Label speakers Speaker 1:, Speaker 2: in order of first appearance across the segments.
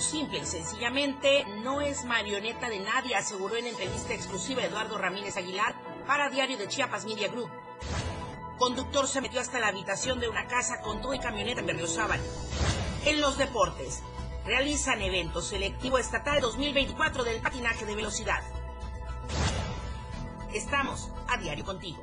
Speaker 1: Simple y sencillamente no es marioneta de nadie, aseguró en entrevista exclusiva Eduardo Ramírez Aguilar para Diario de Chiapas Media Group. Conductor se metió hasta la habitación de una casa con todo y camioneta en Berriozábal. En los deportes, realizan evento selectivo estatal 2024 del patinaje de velocidad. Estamos a diario contigo.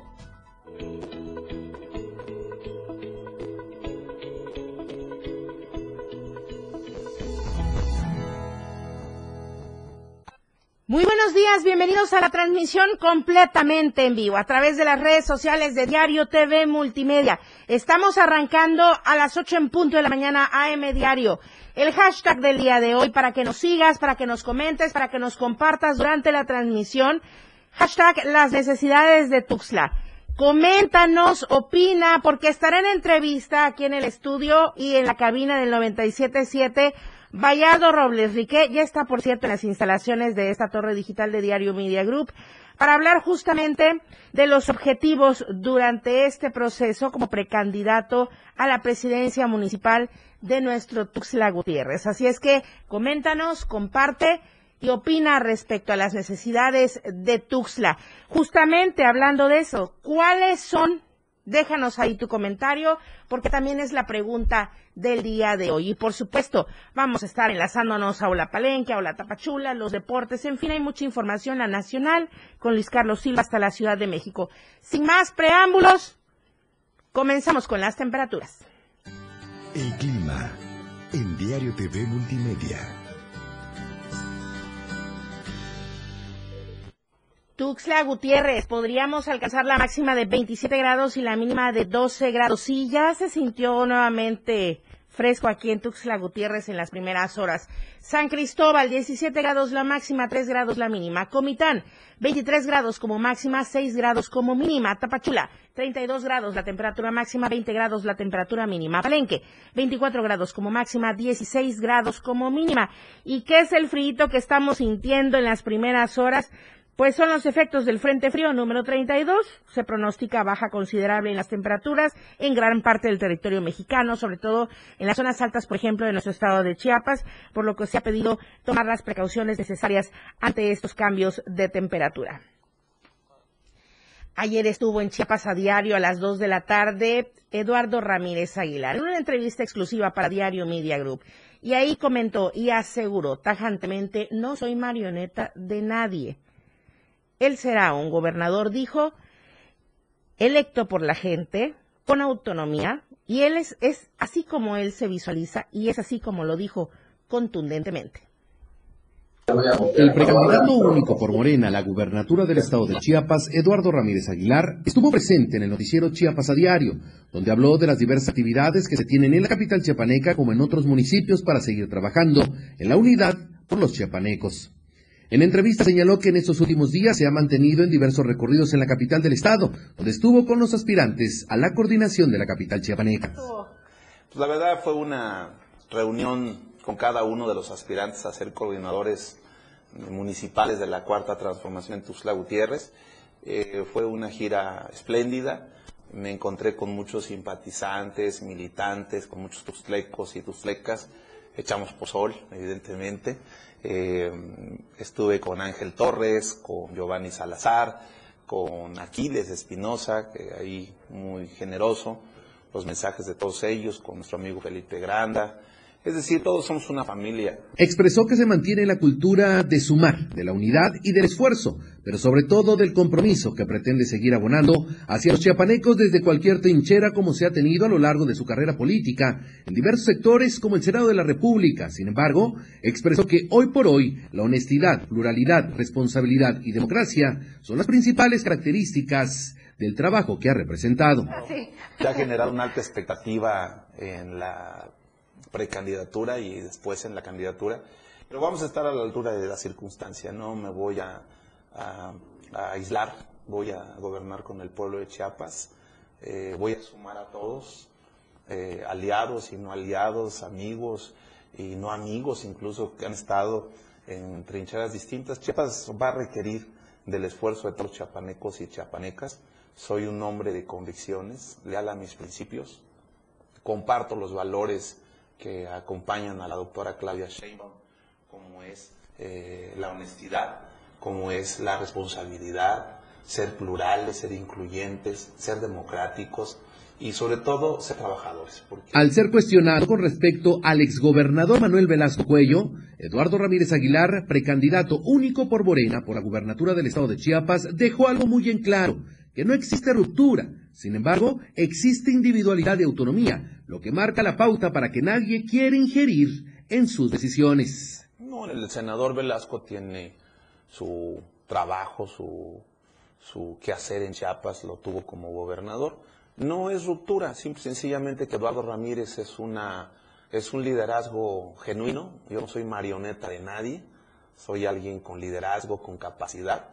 Speaker 1: Muy buenos días, bienvenidos a la transmisión completamente en vivo a través de las redes sociales de Diario TV Multimedia. Estamos arrancando a las 8 en punto de la mañana AM Diario. El hashtag del día de hoy para que nos sigas, para que nos comentes, para que nos compartas durante la transmisión. Hashtag las necesidades de Tuxtla. Coméntanos, opina, porque estará en entrevista aquí en el estudio y en la cabina del 977 Vallardo Robles Riqué ya está, por cierto, en las instalaciones de esta torre digital de Diario Media Group para hablar justamente de los objetivos durante este proceso como precandidato a la presidencia municipal de nuestro Tuxtla Gutiérrez. Así es que coméntanos, comparte y opina respecto a las necesidades de Tuxtla. Justamente hablando de eso, ¿cuáles son Déjanos ahí tu comentario, porque también es la pregunta del día de hoy. Y por supuesto, vamos a estar enlazándonos a Ola Palenque, a Ola Tapachula, los deportes, en fin, hay mucha información a nacional con Luis Carlos Silva hasta la Ciudad de México. Sin más preámbulos, comenzamos con las temperaturas.
Speaker 2: El clima en Diario TV Multimedia.
Speaker 1: Tuxla Gutiérrez, podríamos alcanzar la máxima de 27 grados y la mínima de 12 grados. Sí, ya se sintió nuevamente fresco aquí en Tuxla Gutiérrez en las primeras horas. San Cristóbal, 17 grados la máxima, 3 grados la mínima. Comitán, 23 grados como máxima, 6 grados como mínima. Tapachula, 32 grados la temperatura máxima, 20 grados la temperatura mínima. Palenque, 24 grados como máxima, 16 grados como mínima. ¿Y qué es el frío que estamos sintiendo en las primeras horas? Pues son los efectos del Frente Frío número 32. Se pronostica baja considerable en las temperaturas en gran parte del territorio mexicano, sobre todo en las zonas altas, por ejemplo, de nuestro estado de Chiapas, por lo que se ha pedido tomar las precauciones necesarias ante estos cambios de temperatura. Ayer estuvo en Chiapas a diario a las 2 de la tarde Eduardo Ramírez Aguilar, en una entrevista exclusiva para Diario Media Group. Y ahí comentó y aseguró tajantemente, no soy marioneta de nadie él será un gobernador, dijo, electo por la gente, con autonomía, y él es, así como él se visualiza y es así como lo dijo contundentemente.
Speaker 3: El precandidato único por Morena la gubernatura del estado de Chiapas, Eduardo Ramírez Aguilar, estuvo presente en el noticiero Chiapas a diario, donde habló de las diversas actividades que se tienen en la capital chiapaneca como en otros municipios para seguir trabajando en la unidad por los chiapanecos. En entrevista señaló que en estos últimos días se ha mantenido en diversos recorridos en la capital del estado, donde estuvo con los aspirantes a la coordinación de la capital chiapaneca.
Speaker 4: Pues la verdad fue una reunión con cada uno de los aspirantes a ser coordinadores municipales de la cuarta transformación en Tuxtla Gutiérrez. Eh, fue una gira espléndida. Me encontré con muchos simpatizantes, militantes, con muchos tuxtlecos y tuxtlecas. Echamos pozol, evidentemente. Eh, estuve con Ángel Torres, con Giovanni Salazar, con Aquiles Espinosa, que ahí muy generoso, los mensajes de todos ellos, con nuestro amigo Felipe Granda, es decir, todos somos una familia.
Speaker 3: Expresó que se mantiene la cultura de sumar, de la unidad y del esfuerzo, pero sobre todo del compromiso que pretende seguir abonando hacia los chiapanecos desde cualquier trinchera como se ha tenido a lo largo de su carrera política en diversos sectores como el Senado de la República. Sin embargo, expresó que hoy por hoy la honestidad, pluralidad, responsabilidad y democracia son las principales características del trabajo que ha representado.
Speaker 4: Se ha generado una alta expectativa en la precandidatura y después en la candidatura. Pero vamos a estar a la altura de la circunstancia, no me voy a, aislar, voy a gobernar con el pueblo de Chiapas, eh, voy a sumar a todos, eh, aliados y no aliados, amigos y no amigos, incluso que han estado en trincheras distintas. Chiapas va a requerir del esfuerzo de todos los chiapanecos y chiapanecas. Soy un hombre de convicciones, leal a mis principios, comparto los valores que acompañan a la doctora Claudia Sheinbaum, como es eh, la honestidad, como es la responsabilidad, ser plurales, ser incluyentes, ser democráticos y sobre todo ser trabajadores.
Speaker 3: Al ser cuestionado con respecto al exgobernador Manuel Velasco Cuello, Eduardo Ramírez Aguilar, precandidato único por Morena por la gubernatura del estado de Chiapas, dejó algo muy en claro, que no existe ruptura. Sin embargo, existe individualidad y autonomía, lo que marca la pauta para que nadie quiera ingerir en sus decisiones.
Speaker 4: No, el senador Velasco tiene su trabajo, su, quehacer en Chiapas, lo tuvo como gobernador. No es ruptura, simple, sencillamente que Eduardo Ramírez es, una, es un liderazgo genuino. Yo no soy marioneta de nadie, soy alguien con liderazgo, con capacidad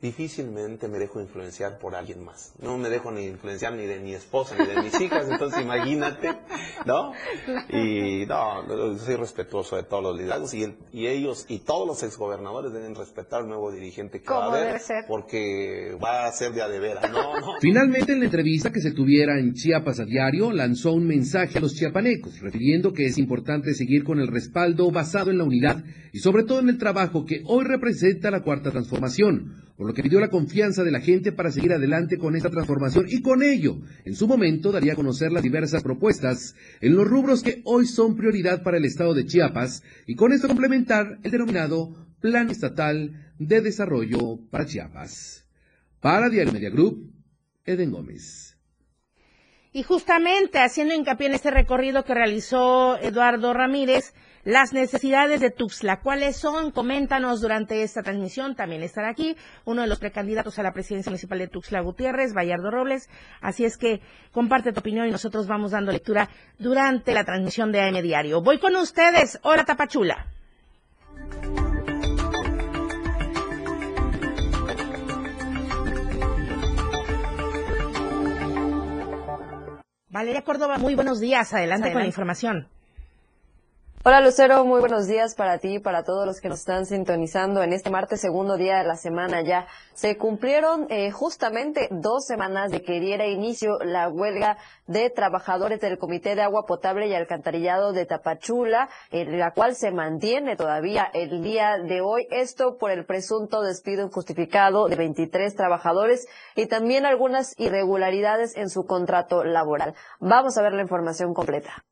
Speaker 4: difícilmente me dejo influenciar por alguien más. No me dejo ni influenciar ni de mi esposa ni de mis hijas, entonces imagínate, ¿no? Y no, soy respetuoso de todos los liderazgos y, y ellos y todos los exgobernadores deben respetar al nuevo dirigente que va a haber, porque va a ser de a de veras, ¿no?
Speaker 3: Finalmente, en la entrevista que se tuviera en Chiapas a diario, lanzó un mensaje a los chiapanecos, refiriendo que es importante seguir con el respaldo basado en la unidad y sobre todo en el trabajo que hoy representa la cuarta transformación por lo que pidió la confianza de la gente para seguir adelante con esta transformación y con ello, en su momento, daría a conocer las diversas propuestas en los rubros que hoy son prioridad para el Estado de Chiapas y con esto complementar el denominado Plan Estatal de Desarrollo para Chiapas. Para Diario Media Group, Eden Gómez.
Speaker 1: Y justamente haciendo hincapié en este recorrido que realizó Eduardo Ramírez, las necesidades de Tuxtla. ¿Cuáles son? Coméntanos durante esta transmisión. También estará aquí uno de los precandidatos a la presidencia municipal de Tuxtla Gutiérrez, Bayardo Robles. Así es que comparte tu opinión y nosotros vamos dando lectura durante la transmisión de AM Diario. Voy con ustedes. Hola, Tapachula. Valeria Córdoba, muy buenos días. Adelante. con la información.
Speaker 5: Hola Lucero, muy buenos días para ti y para todos los que nos están sintonizando en este martes, segundo día de la semana ya. Se cumplieron eh, justamente dos semanas de que diera inicio la huelga de trabajadores del Comité de Agua Potable y Alcantarillado de Tapachula, en la cual se mantiene todavía el día de hoy. Esto por el presunto despido injustificado de 23 trabajadores y también algunas irregularidades en su contrato laboral. Vamos a ver la información completa.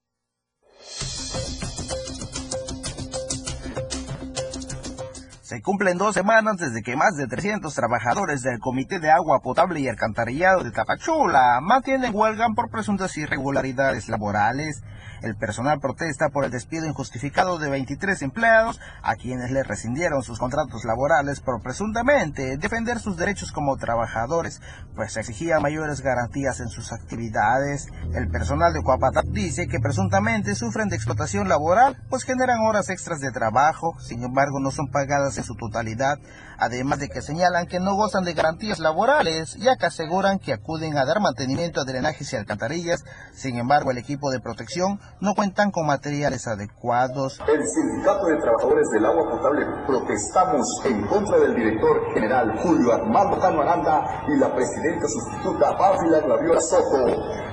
Speaker 6: Se cumplen dos semanas desde que más de 300 trabajadores del Comité de Agua Potable y Alcantarillado de Tapachula mantienen huelga por presuntas irregularidades laborales. El personal protesta por el despido injustificado de 23 empleados a quienes le rescindieron sus contratos laborales por presuntamente defender sus derechos como trabajadores, pues exigía mayores garantías en sus actividades. El personal de Coapatap dice que presuntamente sufren de explotación laboral, pues generan horas extras de trabajo, sin embargo no son pagadas en su totalidad, además de que señalan que no gozan de garantías laborales, ya que aseguran que acuden a dar mantenimiento a drenajes y alcantarillas, sin embargo el equipo de protección no cuentan con materiales adecuados.
Speaker 7: El Sindicato de Trabajadores del Agua Potable protestamos en contra del director general Julio Armando Cano Aranda y la presidenta sustituta Pávila Glaviola Soto,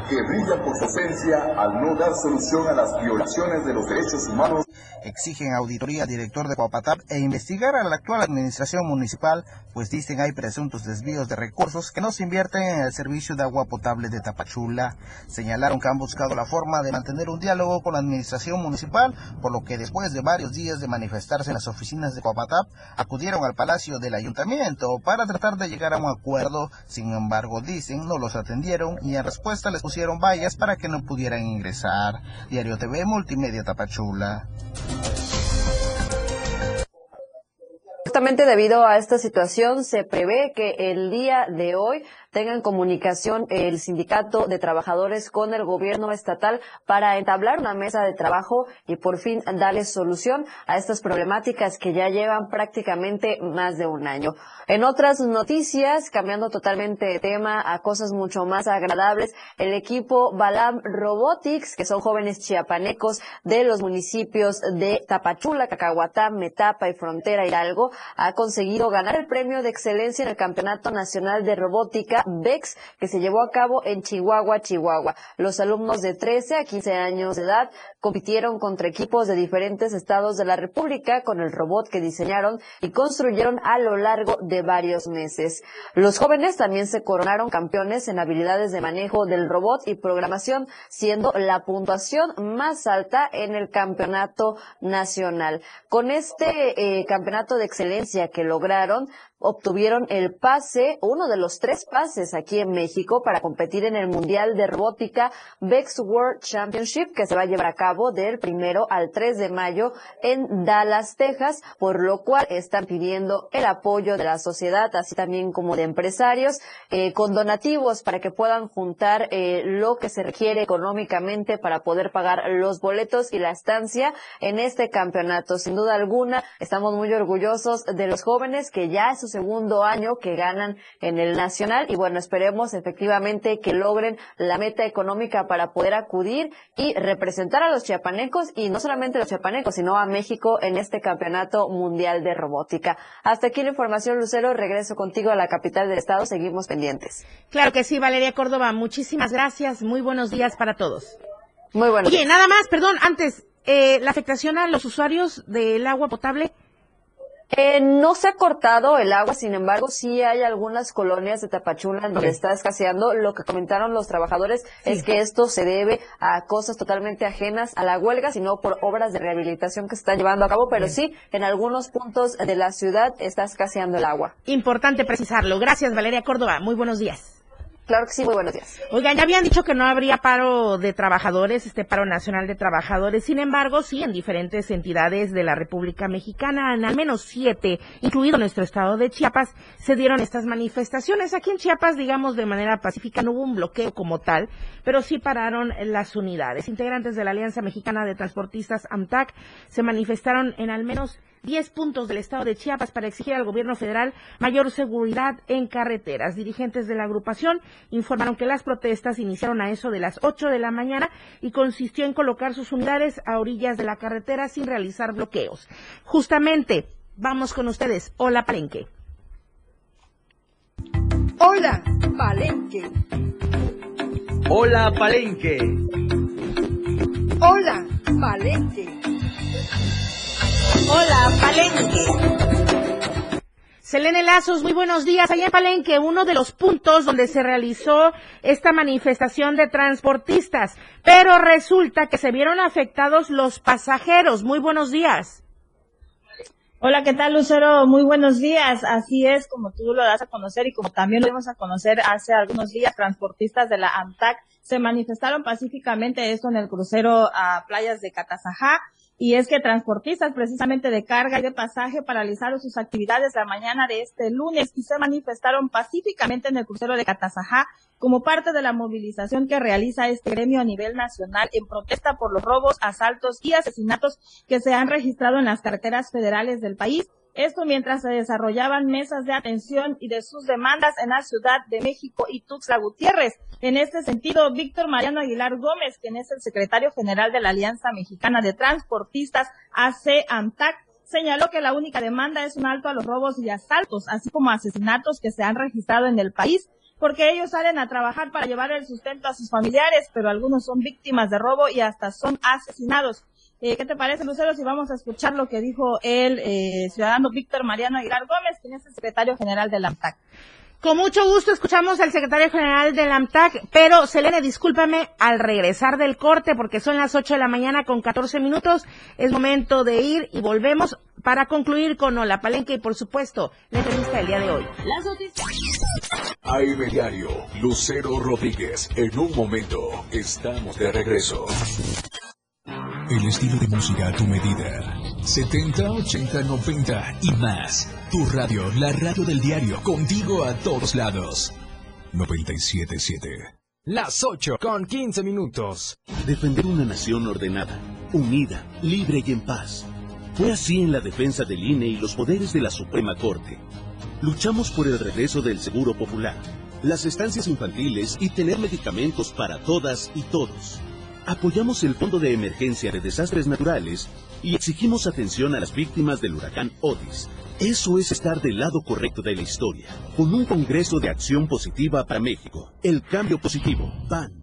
Speaker 7: que brillan por su esencia al no dar solución a las violaciones de los derechos humanos
Speaker 6: exigen auditoría director de Guapatap e investigar a la actual administración municipal, pues dicen hay presuntos desvíos de recursos que no se invierten en el servicio de agua potable de Tapachula. Señalaron que han buscado la forma de mantener un diálogo con la administración municipal, por lo que después de varios días de manifestarse en las oficinas de Guapatap, acudieron al palacio del ayuntamiento para tratar de llegar a un acuerdo. Sin embargo, dicen no los atendieron y en respuesta les pusieron vallas para que no pudieran ingresar. Diario TV Multimedia Tapachula.
Speaker 5: Justamente debido a esta situación, se prevé que el día de hoy tengan comunicación el sindicato de trabajadores con el gobierno estatal para entablar una mesa de trabajo y por fin darle solución a estas problemáticas que ya llevan prácticamente más de un año. En otras noticias, cambiando totalmente de tema a cosas mucho más agradables, el equipo Balam Robotics, que son jóvenes chiapanecos de los municipios de Tapachula, Cacahuatá, Metapa y Frontera Hidalgo, ha conseguido ganar el premio de excelencia en el Campeonato Nacional de Robótica VEX que se llevó a cabo en Chihuahua, Chihuahua. Los alumnos de 13 a 15 años de edad compitieron contra equipos de diferentes estados de la República con el robot que diseñaron y construyeron a lo largo de varios meses. Los jóvenes también se coronaron campeones en habilidades de manejo del robot y programación, siendo la puntuación más alta en el campeonato nacional. Con este eh, campeonato de excelencia que lograron, obtuvieron el pase, uno de los tres pases aquí en México para competir en el Mundial de Robótica Vex World Championship que se va a llevar a cabo del primero al 3 de mayo en Dallas, Texas, por lo cual están pidiendo el apoyo de la sociedad, así también como de empresarios, eh, con donativos para que puedan juntar eh, lo que se requiere económicamente para poder pagar los boletos y la estancia en este campeonato. Sin duda alguna, estamos muy orgullosos de los jóvenes que ya es segundo año que ganan en el nacional y bueno, esperemos efectivamente que logren la meta económica para poder acudir y representar a los chiapanecos y no solamente los chiapanecos, sino a México en este campeonato mundial de robótica. Hasta aquí la información, Lucero. Regreso contigo a la capital del estado. Seguimos pendientes.
Speaker 1: Claro que sí, Valeria Córdoba. Muchísimas gracias. Muy buenos días para todos.
Speaker 5: Muy buenos
Speaker 1: Oye, nada más, perdón, antes, eh, la afectación a los usuarios del agua potable
Speaker 5: eh, no se ha cortado el agua, sin embargo, sí hay algunas colonias de Tapachula donde está escaseando. Lo que comentaron los trabajadores es que esto se debe a cosas totalmente ajenas a la huelga, sino por obras de rehabilitación que se están llevando a cabo. Pero sí, en algunos puntos de la ciudad está escaseando el agua.
Speaker 1: Importante precisarlo. Gracias, Valeria Córdoba. Muy buenos días.
Speaker 5: Claro que sí, muy buenos días.
Speaker 1: Oigan, ya habían dicho que no habría paro de trabajadores, este paro nacional de trabajadores. Sin embargo, sí, en diferentes entidades de la República Mexicana, en al menos siete, incluido nuestro estado de Chiapas, se dieron estas manifestaciones. Aquí en Chiapas, digamos, de manera pacífica, no hubo un bloqueo como tal, pero sí pararon las unidades. Integrantes de la Alianza Mexicana de Transportistas, AMTAC, se manifestaron en al menos 10 puntos del estado de Chiapas para exigir al gobierno federal mayor seguridad en carreteras. Dirigentes de la agrupación informaron que las protestas iniciaron a eso de las 8 de la mañana y consistió en colocar sus unidades a orillas de la carretera sin realizar bloqueos. Justamente, vamos con ustedes. Hola, Palenque.
Speaker 8: Hola, Palenque.
Speaker 9: Hola, Palenque.
Speaker 8: Hola, Palenque.
Speaker 1: Hola, Palenque. Selene Lazos, muy buenos días. Allá en Palenque, uno de los puntos donde se realizó esta manifestación de transportistas, pero resulta que se vieron afectados los pasajeros. Muy buenos días.
Speaker 10: Hola, ¿qué tal, Lucero? Muy buenos días. Así es, como tú lo das a conocer y como también lo dimos a conocer hace algunos días, transportistas de la AMTAC se manifestaron pacíficamente esto en el crucero a playas de Catazajá y es que transportistas precisamente de carga y de pasaje paralizaron sus actividades la mañana de este lunes y se manifestaron pacíficamente en el crucero de Catazajá como parte de la movilización que realiza este gremio a nivel nacional en protesta por los robos, asaltos y asesinatos que se han registrado en las carreteras federales del país esto mientras se desarrollaban mesas de atención y de sus demandas en la Ciudad de México y Tuxtla Gutiérrez. En este sentido, Víctor Mariano Aguilar Gómez, quien es el secretario general de la Alianza Mexicana de Transportistas, AC-AMTAC, señaló que la única demanda es un alto a los robos y asaltos, así como asesinatos que se han registrado en el país, porque ellos salen a trabajar para llevar el sustento a sus familiares, pero algunos son víctimas de robo y hasta son asesinados. Eh, ¿Qué te parece, Lucero, si vamos a escuchar lo que dijo el eh, ciudadano Víctor Mariano Aguilar Gómez, quien es el secretario general del AMTAC?
Speaker 1: Con mucho gusto escuchamos al secretario general del AMTAC, pero Selene, discúlpame, al regresar del corte, porque son las 8 de la mañana con 14 minutos, es momento de ir y volvemos para concluir con Hola Palenque y, por supuesto, la entrevista del día de hoy. Las noticias.
Speaker 2: AM Diario, Lucero Rodríguez. En un momento, estamos de regreso. El estilo de música a tu medida. 70, 80, 90 y más. Tu radio, la radio del diario, contigo a todos lados. 977.
Speaker 9: Las 8 con 15 minutos.
Speaker 11: Defender una nación ordenada, unida, libre y en paz. Fue así en la defensa del INE y los poderes de la Suprema Corte. Luchamos por el regreso del Seguro Popular, las estancias infantiles y tener medicamentos para todas y todos apoyamos el Fondo de Emergencia de Desastres Naturales y exigimos atención a las víctimas del huracán Otis. Eso es estar del lado correcto de la historia, con un Congreso de Acción Positiva para México. El cambio positivo. PAN.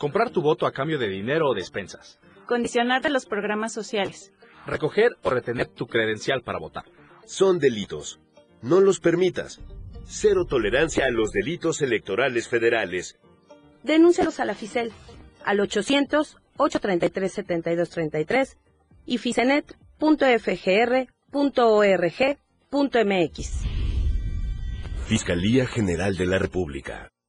Speaker 12: Comprar tu voto a cambio de dinero o despensas.
Speaker 13: Condicionarte los programas sociales.
Speaker 12: Recoger o retener tu credencial para votar.
Speaker 14: Son delitos. No los permitas. Cero tolerancia a los delitos electorales federales.
Speaker 15: Denúncialos a la FICEL al 800-833-7233 y ficenet.fgr.org.mx.
Speaker 14: Fiscalía General de la República.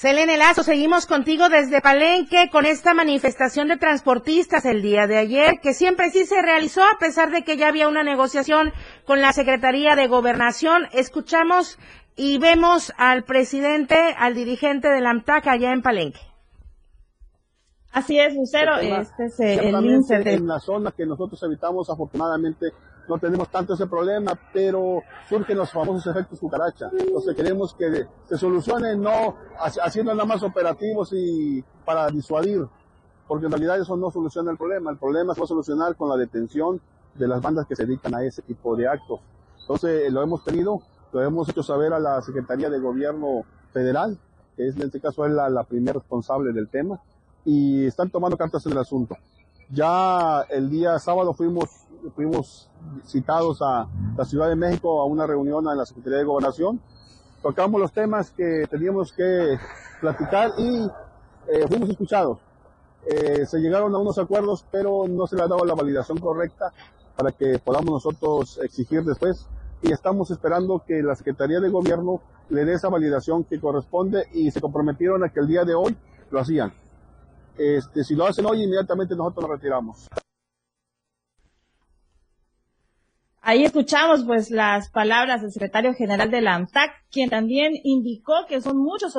Speaker 1: Selene Lazo, seguimos contigo desde Palenque con esta manifestación de transportistas el día de ayer, que siempre sí se realizó a pesar de que ya había una negociación con la Secretaría de Gobernación. Escuchamos y vemos al presidente, al dirigente del AMTAC allá en Palenque.
Speaker 10: Así es, Lucero, este es el índice
Speaker 16: En la zona que nosotros evitamos, afortunadamente, no tenemos tanto ese problema, pero surgen los famosos efectos cucaracha. Entonces queremos que se solucione no haciendo nada más operativos y para disuadir, porque en realidad eso no soluciona el problema. El problema se va a solucionar con la detención de las bandas que se dedican a ese tipo de actos. Entonces lo hemos tenido, lo hemos hecho saber a la Secretaría de Gobierno Federal, que es en este caso es la primera responsable del tema, y están tomando cartas en el asunto. Ya el día sábado fuimos fuimos citados a la Ciudad de México a una reunión en la Secretaría de Gobernación. Tocamos los temas que teníamos que platicar y eh, fuimos escuchados. Eh, se llegaron a unos acuerdos, pero no se le ha dado la validación correcta para que podamos nosotros exigir después. Y estamos esperando que la Secretaría de Gobierno le dé esa validación que corresponde y se comprometieron a que el día de hoy lo hacían. Este, si lo hacen hoy, inmediatamente nosotros lo retiramos.
Speaker 10: Ahí escuchamos pues las palabras del secretario general de la AMTAC, quien también indicó que son muchos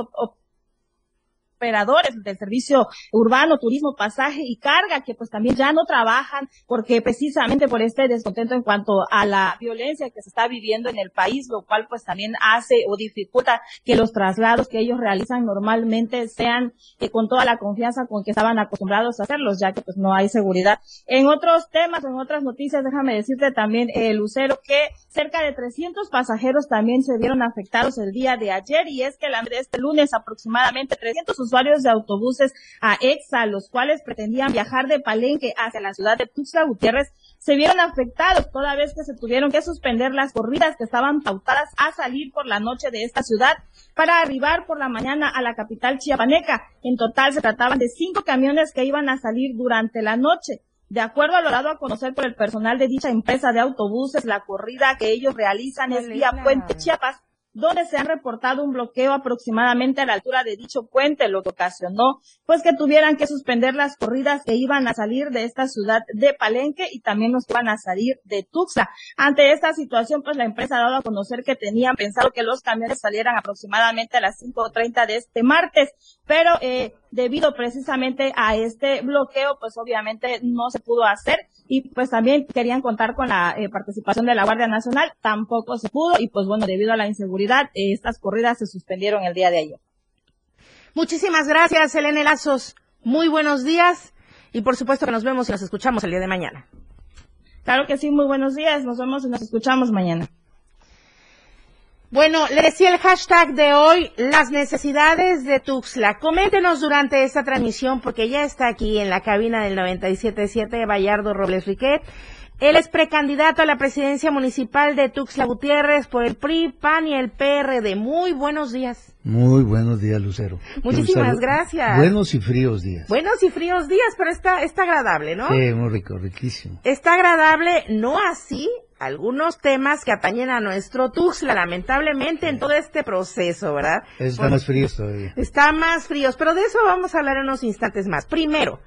Speaker 10: operadores del servicio urbano, turismo, pasaje y carga, que pues también ya no trabajan porque precisamente por este descontento en cuanto a la violencia que se está viviendo en el país, lo cual pues también hace o dificulta que los traslados que ellos realizan normalmente sean eh, con toda la confianza con que estaban acostumbrados a hacerlos, ya que pues no hay seguridad. En otros temas, en otras noticias, déjame decirte también, eh, Lucero, que cerca de 300 pasajeros también se vieron afectados el día de ayer y es que de este lunes aproximadamente 300 usuarios de autobuses a EXA, los cuales pretendían viajar de Palenque hacia la ciudad de Tuxtla Gutiérrez, se vieron afectados toda vez que se tuvieron que suspender las corridas que estaban pautadas a salir por la noche de esta ciudad para arribar por la mañana a la capital chiapaneca. En total se trataban de cinco camiones que iban a salir durante la noche. De acuerdo a lo dado a conocer por el personal de dicha empresa de autobuses, la corrida que ellos realizan es vía Puente Chiapas donde se han reportado un bloqueo aproximadamente a la altura de dicho puente, lo que ocasionó pues que tuvieran que suspender las corridas que iban a salir de esta ciudad de Palenque y también los que iban a salir de Tuxtla. Ante esta situación, pues la empresa ha dado a conocer que tenían pensado que los camiones salieran aproximadamente a las 5.30 de este martes, pero eh, debido precisamente a este bloqueo, pues obviamente no se pudo hacer y pues también querían contar con la eh, participación de la Guardia Nacional, tampoco se pudo y pues bueno, debido a la inseguridad, eh, estas corridas se suspendieron el día de ayer.
Speaker 1: Muchísimas gracias, Elena Lazos. Muy buenos días y por supuesto que nos vemos y nos escuchamos el día de mañana.
Speaker 10: Claro que sí, muy buenos días. Nos vemos y nos escuchamos mañana.
Speaker 1: Bueno, le decía el hashtag de hoy, las necesidades de Tuxtla. Coméntenos durante esta transmisión, porque ya está aquí en la cabina del 97.7 Bayardo Robles Riquet. Él es precandidato a la presidencia municipal de Tuxtla Gutiérrez por el PRI, PAN y el PRD. Muy buenos días.
Speaker 17: Muy buenos días, Lucero.
Speaker 1: Muchísimas gracias.
Speaker 17: Buenos y fríos días.
Speaker 1: Buenos y fríos días, pero está, está agradable, ¿no?
Speaker 17: Sí, muy rico, riquísimo.
Speaker 1: Está agradable, no así algunos temas que atañen a nuestro Tuxtla, lamentablemente, en todo este proceso, ¿verdad?
Speaker 17: Está más fríos todavía.
Speaker 1: Está más fríos, pero de eso vamos a hablar en unos instantes más. Primero,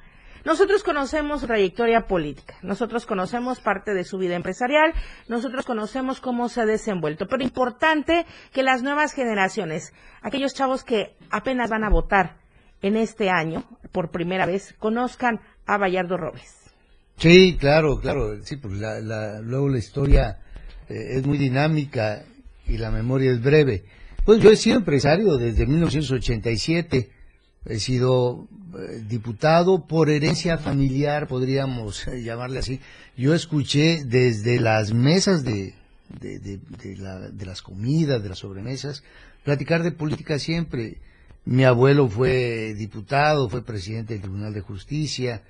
Speaker 1: nosotros conocemos su trayectoria política, nosotros conocemos parte de su vida empresarial, nosotros conocemos cómo se ha desenvuelto, pero importante que las nuevas generaciones, aquellos chavos que apenas van a votar en este año por primera vez, conozcan a Bayardo Robles.
Speaker 17: Sí, claro, claro. Sí, pues la, la, luego la historia eh, es muy dinámica y la memoria es breve. Pues yo he sido empresario desde 1987. He sido eh, diputado por herencia familiar, podríamos eh, llamarle así. Yo escuché desde las mesas de, de, de, de, la, de las comidas, de las sobremesas, platicar de política siempre. Mi abuelo fue diputado, fue presidente del Tribunal de Justicia,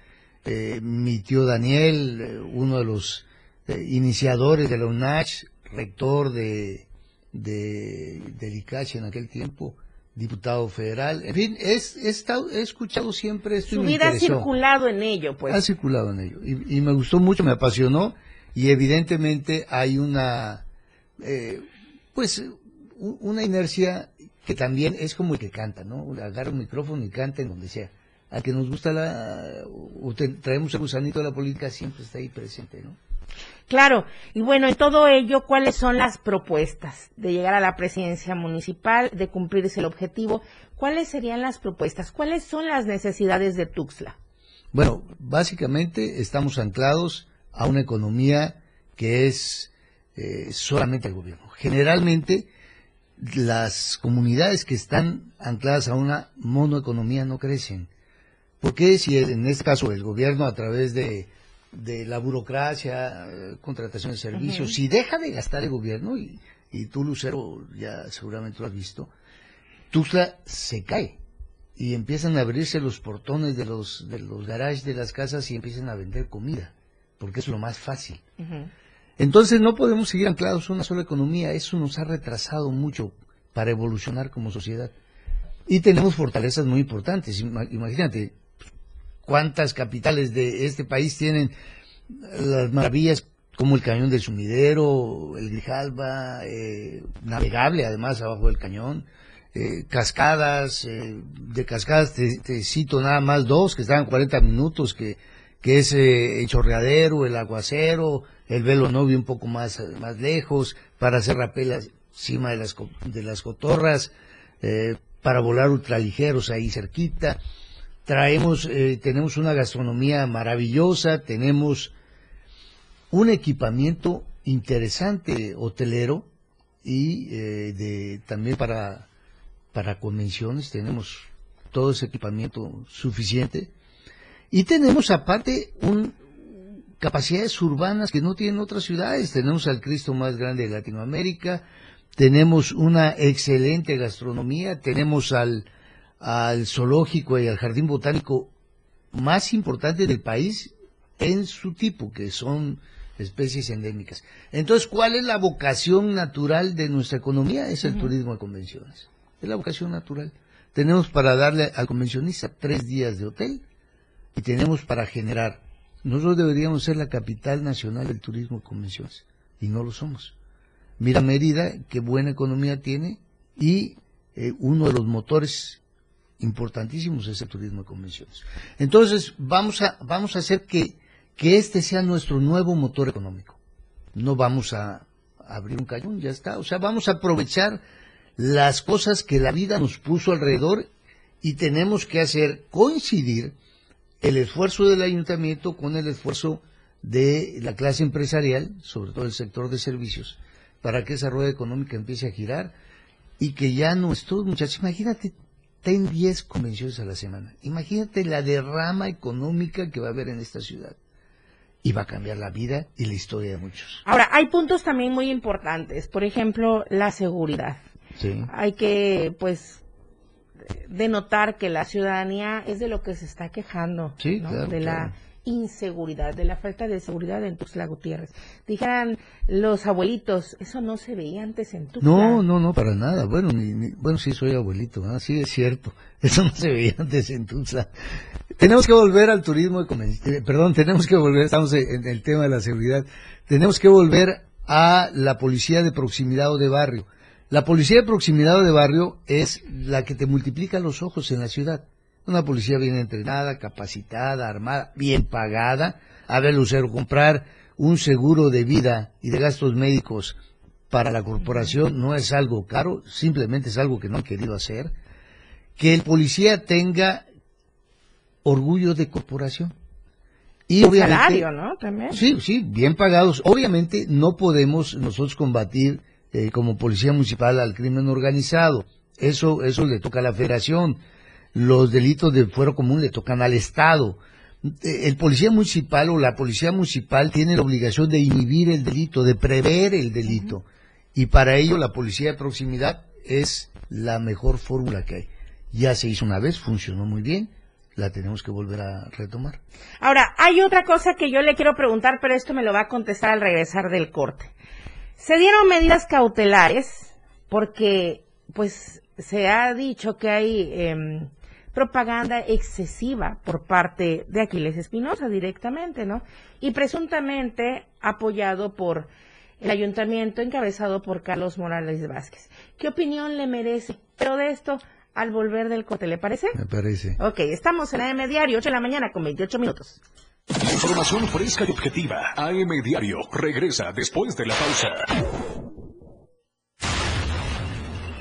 Speaker 17: eh, mi tío Daniel, eh, uno de los eh, iniciadores de la UNACH, rector de, de, del ICACH en aquel tiempo, diputado federal. En fin, es, he, estado, he escuchado siempre esto.
Speaker 1: Su vida ha circulado en ello, pues.
Speaker 17: Ha circulado en ello. Y, y, me gustó mucho, me apasionó. Y evidentemente hay una, eh, pues, una inercia que también es como el que canta, ¿no? Agarra un micrófono y canta en donde sea a que nos gusta la, o te, traemos el gusanito de la política, siempre está ahí presente, ¿no?
Speaker 1: Claro, y bueno, en todo ello, ¿cuáles son las propuestas de llegar a la presidencia municipal, de cumplirse el objetivo? ¿Cuáles serían las propuestas? ¿Cuáles son las necesidades de Tuxtla?
Speaker 17: Bueno, básicamente estamos anclados a una economía que es eh, solamente el gobierno. Generalmente, las comunidades que están ancladas a una monoeconomía no crecen. ¿Por qué si en este caso el gobierno a través de, de la burocracia, contratación de servicios, uh -huh. si deja de gastar el gobierno, y, y tú Lucero ya seguramente lo has visto, Tuxtla se cae y empiezan a abrirse los portones de los, de los garages de las casas y empiezan a vender comida, porque es lo más fácil. Uh -huh. Entonces no podemos seguir anclados a una sola economía, eso nos ha retrasado mucho para evolucionar como sociedad. Y tenemos fortalezas muy importantes, imagínate, cuántas capitales de este país tienen las maravillas como el cañón del sumidero, el Grijalba, eh, navegable además abajo del cañón, eh, cascadas, eh, de cascadas te, cito nada más dos que estaban 40 minutos, que, que es el chorreadero, el aguacero, el velo novio un poco más, más lejos, para hacer rapel encima de las, de las cotorras, para volar ultraligeros ahí cerquita, traemos, eh, tenemos una gastronomía maravillosa, tenemos un equipamiento interesante hotelero y eh, de, también para, para convenciones tenemos todo ese equipamiento suficiente y tenemos aparte un, capacidades urbanas que no tienen otras ciudades. Tenemos al Cristo más grande de Latinoamérica, tenemos una excelente gastronomía, tenemos al al zoológico y al jardín botánico más importante del país en su tipo, que son especies endémicas. Entonces, ¿cuál es la vocación natural de nuestra economía? Es el uh -huh. turismo de convenciones. Es la vocación natural. Tenemos para darle al convencionista tres días de hotel y tenemos para generar. Nosotros deberíamos ser la capital nacional del turismo de convenciones y no lo somos. Mira Mérida, qué buena economía tiene y eh, uno de los motores importantísimos es el turismo de convenciones. Entonces, vamos a, vamos a hacer que, que este sea nuestro nuevo motor económico. No vamos a abrir un cañón, ya está. O sea, vamos a aprovechar las cosas que la vida nos puso alrededor y tenemos que hacer coincidir el esfuerzo del ayuntamiento con el esfuerzo de la clase empresarial, sobre todo el sector de servicios, para que esa rueda económica empiece a girar y que ya nuestros muchachos, imagínate, ten 10 convenciones a la semana. Imagínate la derrama económica que va a haber en esta ciudad. y va a cambiar la vida y la historia de muchos.
Speaker 1: Ahora, hay puntos también muy importantes. Por ejemplo, la seguridad.
Speaker 17: Sí.
Speaker 1: Hay que, pues, denotar que la ciudadanía es de lo que se está quejando.
Speaker 17: Sí,
Speaker 1: ¿no?
Speaker 17: claro,
Speaker 1: de la
Speaker 17: claro.
Speaker 1: Inseguridad, de la falta de seguridad en Tuxtla Gutiérrez. Dijeran los abuelitos, eso no se veía antes en Tuxtla.
Speaker 17: No, no, no, para nada. Bueno, ni- bueno, sí soy abuelito, sí es cierto. Eso no se veía antes en Tuxtla. Tenemos que volver al turismo, de eh, perdón, tenemos que volver, estamos en el tema de la seguridad, tenemos que volver a la policía de proximidad o de barrio. La policía de proximidad o de barrio es la que te multiplica los ojos en la ciudad. Una policía bien entrenada, capacitada, armada, bien pagada. A ver, Lucero, comprar un seguro de vida y de gastos médicos para la corporación no es algo caro, simplemente es algo que no han querido hacer. Que el policía tenga orgullo de corporación. Y obviamente,
Speaker 1: salario, ¿no? También.
Speaker 17: Sí, sí, bien pagados. Obviamente no podemos nosotros combatir eh, como policía municipal al crimen organizado. Eso, eso le toca a la federación. Los delitos de fuero común le tocan al Estado. Eh, El policía municipal o la policía municipal tiene la obligación de inhibir el delito, de prever el delito. Y para ello la policía de proximidad es la mejor fórmula que hay. Ya se hizo una vez, funcionó muy bien, la tenemos que volver a retomar.
Speaker 1: Ahora, hay otra cosa que yo le quiero preguntar, pero esto me lo va a contestar al regresar del corte. Se dieron medidas cautelares porque, pues, se ha dicho que hay em, propaganda excesiva por parte de Aquiles Espinosa directamente, ¿no? Y presuntamente apoyado por el ayuntamiento encabezado por Carlos Morales Vázquez. ¿Qué opinión le merece? Pero de esto al volver del corte, ¿le parece?
Speaker 17: Me parece.
Speaker 1: Ok, estamos en AM Diario, 8 de la mañana con 28 minutos.
Speaker 2: Información fresca y objetiva. AM Diario regresa después de la pausa.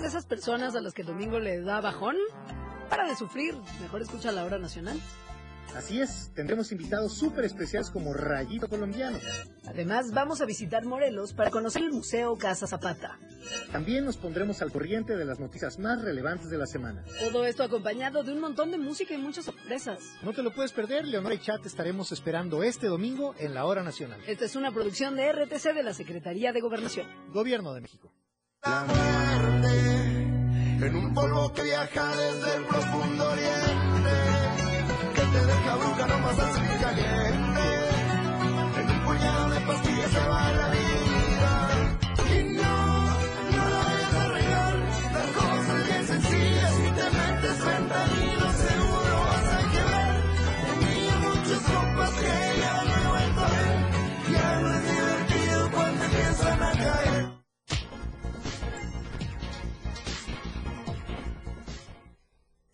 Speaker 18: ¿Eres de esas personas a las que el domingo le da bajón? Para de sufrir, mejor escucha la hora nacional.
Speaker 19: Así es, tendremos invitados súper especiales como Rayito Colombiano.
Speaker 18: Además, vamos a visitar Morelos para conocer el Museo Casa Zapata.
Speaker 19: También nos pondremos al corriente de las noticias más relevantes de la semana.
Speaker 18: Todo esto acompañado de un montón de música y muchas sorpresas.
Speaker 19: No te lo puedes perder, Leonora y Chat estaremos esperando este domingo en la hora nacional.
Speaker 18: Esta es una producción de RTC de la Secretaría de Gobernación.
Speaker 19: Gobierno de México.
Speaker 20: En un polvo que viaja desde el profundo oriente, que te deja bruja nomás salir caliente.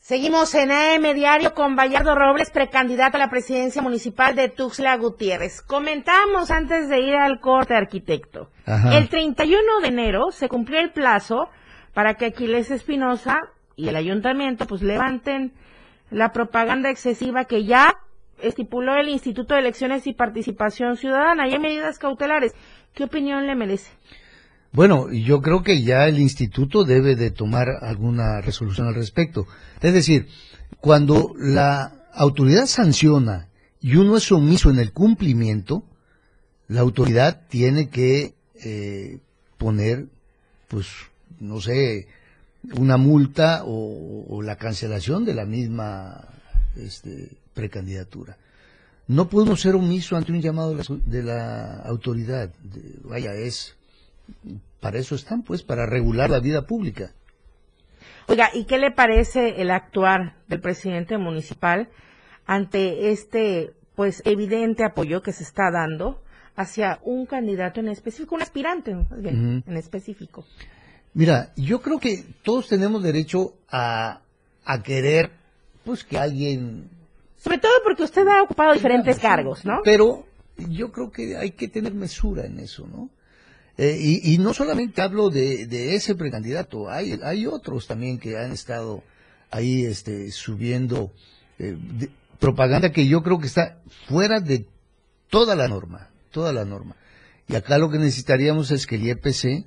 Speaker 1: Seguimos en AM Diario con Bayardo Robles, precandidato a la presidencia municipal de Tuxtla Gutiérrez. Comentamos antes de ir al corte, arquitecto.
Speaker 17: Ajá.
Speaker 1: El 31 de enero se cumplió el plazo para que Aquiles Espinosa y el ayuntamiento pues levanten la propaganda excesiva que ya estipuló el Instituto de Elecciones y Participación Ciudadana y hay medidas cautelares. ¿Qué opinión le merece?
Speaker 17: Bueno, yo creo que ya el instituto debe de tomar alguna resolución al respecto. Es decir, cuando la autoridad sanciona y uno es omiso en el cumplimiento, la autoridad tiene que eh, poner, pues, no sé, una multa o, la cancelación de la misma este, precandidatura. No podemos ser omiso ante un llamado de la, de la autoridad. Vaya, es para eso están, pues, para regular la vida pública.
Speaker 1: Oiga, ¿y qué le parece el actuar del presidente municipal ante este, pues, evidente apoyo que se está dando hacia un candidato en específico, un aspirante, más bien,
Speaker 17: Ujú.
Speaker 1: en específico?
Speaker 17: Mira, yo creo que todos tenemos derecho a, a querer, pues, que alguien...
Speaker 1: Sobre todo porque usted ha ocupado diferentes cargos, ¿no?
Speaker 17: Pero yo creo que hay que tener mesura en eso, ¿no? Eh, y, y no solamente hablo de, ese precandidato, hay, otros también que han estado ahí este, subiendo eh, propaganda que yo creo que está fuera de toda la norma, toda la norma. Y acá lo que necesitaríamos es que el IEPC eh,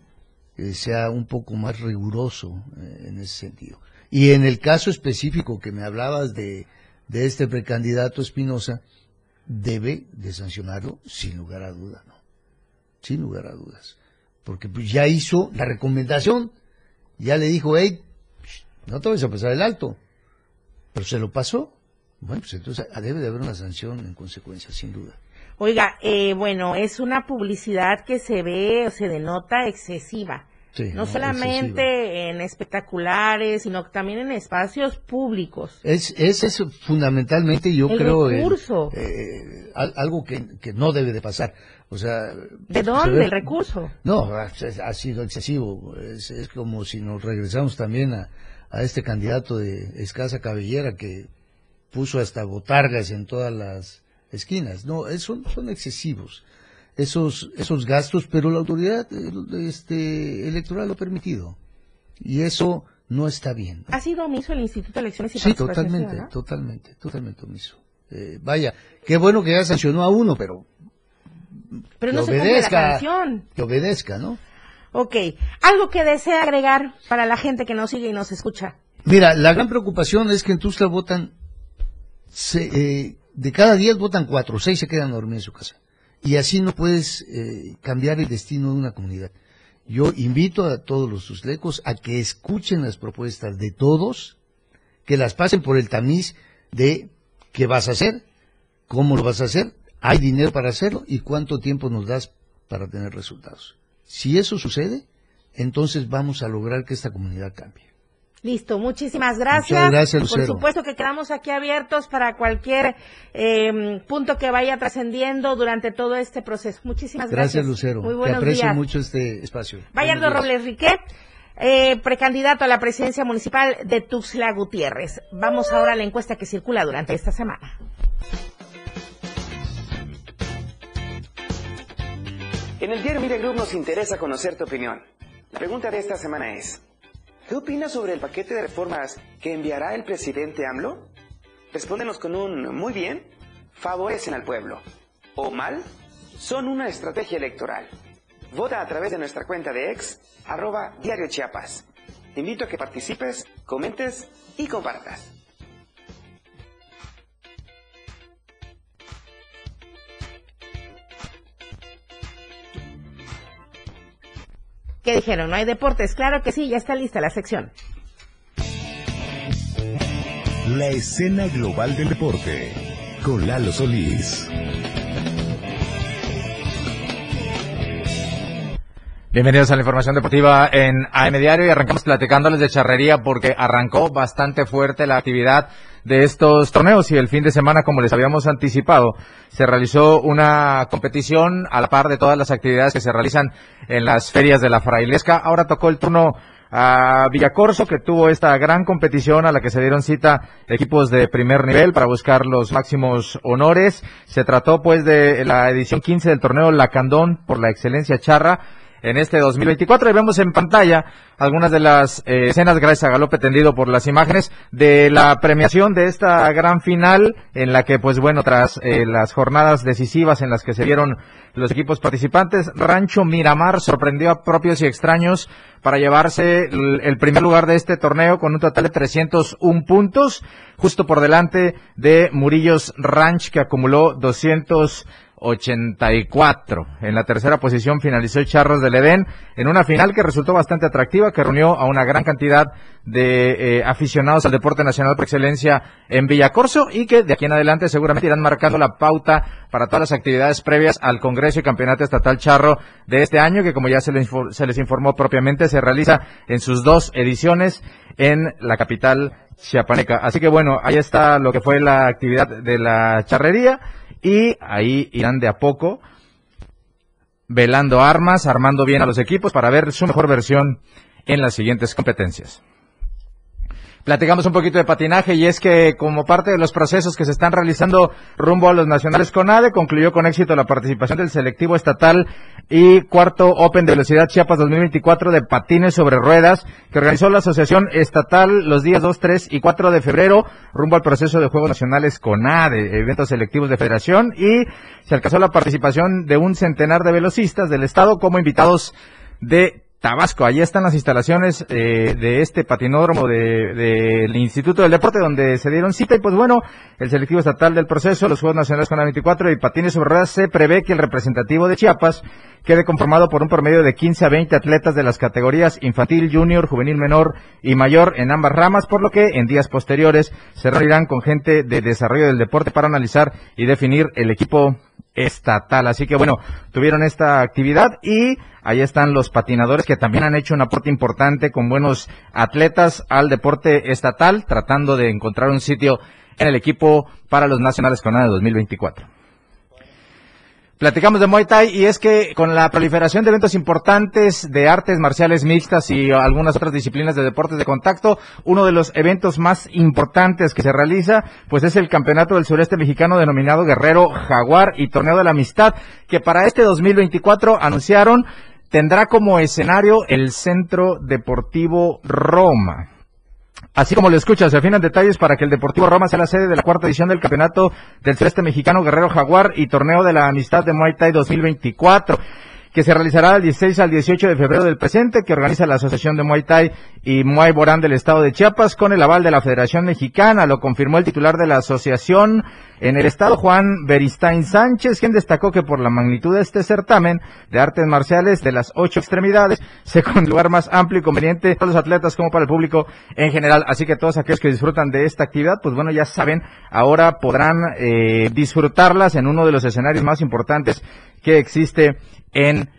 Speaker 17: sea un poco más riguroso en ese sentido. Y en el caso específico que me hablabas de, de este precandidato Espinosa, debe de sancionarlo sin lugar a duda, ¿no? Sin lugar a dudas. Porque pues ya hizo la recomendación, ya le dijo, hey, no te vayas a pasar el alto. Pero se lo pasó. Bueno, pues entonces ah, debe de haber una sanción en consecuencia, sin duda.
Speaker 1: Oiga, eh, bueno, es una publicidad que se ve o se denota excesiva.
Speaker 17: Sí,
Speaker 1: no
Speaker 17: no,
Speaker 1: solamente en espectaculares, sino también en espacios públicos.
Speaker 17: Es, ese es fundamentalmente, yo
Speaker 1: El
Speaker 17: creo, el-
Speaker 1: recurso.
Speaker 17: eh, al- algo que, que no debe de pasar. O sea,
Speaker 1: ¿De
Speaker 17: se
Speaker 1: dónde
Speaker 17: ve-
Speaker 1: el recurso?
Speaker 17: No, ha, ha sido excesivo. Es, es como si nos regresamos también a, a este candidato de escasa cabellera que puso hasta botargas en todas las esquinas. No, es- son, son excesivos esos, esos gastos, pero la autoridad este, electoral lo ha permitido. Y eso no está bien.
Speaker 1: ¿Ha sido omiso el Instituto de Elecciones y
Speaker 17: Sí, totalmente, totalmente, totalmente omiso. Eh, vaya, qué bueno que ya sancionó a uno, pero
Speaker 1: Pero no se cumple la sanción.
Speaker 17: que obedezca, ¿no?
Speaker 1: Ok, algo que desea agregar para la gente que nos sigue y nos escucha.
Speaker 17: Mira, la gran preocupación es que en Tuxtla votan, se- eh, de cada 10 votan 4, 6 se quedan dormidos en su casa. Y así no puedes eh, cambiar el destino de una comunidad. Yo invito a todos los tuxtlecos a que escuchen las propuestas de todos, que las pasen por el tamiz de qué vas a hacer, cómo lo vas a hacer, hay dinero para hacerlo y cuánto tiempo nos das para tener resultados. Si eso sucede, entonces vamos a lograr que esta comunidad cambie.
Speaker 1: Listo, muchísimas gracias.
Speaker 17: Muchas gracias,
Speaker 1: Por
Speaker 17: Lucero.
Speaker 1: supuesto que quedamos aquí abiertos para cualquier eh, punto que vaya trascendiendo durante todo este proceso. Muchísimas gracias.
Speaker 17: Gracias, Lucero.
Speaker 1: Muy
Speaker 17: Te
Speaker 1: buenos
Speaker 17: aprecio
Speaker 1: días.
Speaker 17: mucho este espacio.
Speaker 1: Bayardo. Robles Riquet, eh, precandidato a la presidencia municipal de Tuxtla Gutiérrez. Vamos ahora a la encuesta que circula durante esta semana.
Speaker 21: En el diario Media Group nos interesa conocer tu opinión. La pregunta de esta semana es, ¿qué opinas sobre el paquete de reformas que enviará el presidente AMLO? Respóndenos con un muy bien, favorecen al pueblo. O mal, son una estrategia electoral. Vota a través de nuestra cuenta de ex, arroba diario Chiapas. Te invito a que participes, comentes y compartas.
Speaker 1: ¿Qué dijeron? ¿No hay deportes? Claro que sí, ya está lista la sección.
Speaker 2: La escena global del deporte con Lalo Solís.
Speaker 22: Bienvenidos a la información deportiva en AM Diario y arrancamos platicándoles de charrería porque arrancó bastante fuerte la actividad de estos torneos y el fin de semana, como les habíamos anticipado, se realizó una competición a la par de todas las actividades que se realizan en las ferias de la frailesca. Ahora tocó el turno a Villacorso, que tuvo esta gran competición a la que se dieron cita equipos de primer nivel para buscar los máximos honores. Se trató pues de la edición 15 del torneo Lacandón por la excelencia charra en este 2024. Y vemos en pantalla algunas de las eh, escenas, gracias a Galope Tendido por las imágenes, de la premiación de esta gran final, en la que, pues bueno, tras eh, las jornadas decisivas en las que se dieron los equipos participantes, Rancho Miramar sorprendió a propios y extraños para llevarse el primer lugar de este torneo con un total de 301 puntos, justo por delante de Murillos Ranch, que acumuló 200 84. En la tercera posición finalizó Charros del Edén en una final que resultó bastante atractiva, que reunió a una gran cantidad de eh, aficionados al deporte nacional por excelencia en Villacorso y que de aquí en adelante seguramente irán marcando la pauta para todas las actividades previas al Congreso y Campeonato Estatal Charro de este año, que como ya se les, se les informó propiamente, se realiza en sus dos ediciones en la capital chiapaneca. Así que bueno, ahí está lo que fue la actividad de la charrería y ahí irán de a poco velando armas, armando bien a los equipos para ver su mejor versión en las siguientes competencias. Platicamos un poquito de patinaje y es que como parte de los procesos que se están realizando rumbo a los nacionales CONADE, concluyó con éxito la participación del selectivo estatal y cuarto Open de Velocidad Chiapas 2024 de patines sobre ruedas que organizó la Asociación Estatal los días 2, 3 y 4 de febrero rumbo al proceso de Juegos Nacionales CONADE, eventos selectivos de federación y se alcanzó la participación de un centenar de velocistas del estado como invitados de Tabasco. Allí están las instalaciones eh, de este patinódromo del de, Instituto del Deporte donde se dieron cita y pues bueno, el selectivo estatal del proceso, los Juegos Nacionales con la 24 y patines sobre ruedas se prevé que el representativo de Chiapas quede conformado por un promedio de 15 a 20 atletas de las categorías infantil, junior, juvenil menor y mayor en ambas ramas, por lo que en días posteriores se reunirán con gente de desarrollo del deporte para analizar y definir el equipo estatal. Así que bueno, tuvieron esta actividad y ahí están los patinadores que también han hecho un aporte importante con buenos atletas al deporte estatal, tratando de encontrar un sitio en el equipo para los nacionales con de 2024. Platicamos de Muay Thai y es que con la proliferación de eventos importantes de artes marciales mixtas y algunas otras disciplinas de deportes de contacto, uno de los eventos más importantes que se realiza, pues es el Campeonato del Sureste Mexicano denominado Guerrero Jaguar y Torneo de la Amistad, que para este 2024 anunciaron tendrá como escenario el Centro Deportivo Roma. Así como lo escuchas, se afinan detalles para que el Deportivo Roma sea la sede de la cuarta edición del Campeonato del Celeste Mexicano Guerrero Jaguar y Torneo de la Amistad de Muay Thai 2024 que se realizará del 16 al 18 de febrero del presente, que organiza la Asociación de Muay Thai y Muay Borán del Estado de Chiapas, con el aval de la Federación Mexicana. Lo confirmó el titular de la asociación en el Estado, Juan Beristain Sánchez, quien destacó que por la magnitud de este certamen de artes marciales de las ocho extremidades, se con lugar más amplio y conveniente para los atletas como para el público en general. Así que todos aquellos que disfrutan de esta actividad, pues bueno, ya saben, ahora podrán eh, disfrutarlas en uno de los escenarios más importantes que existe en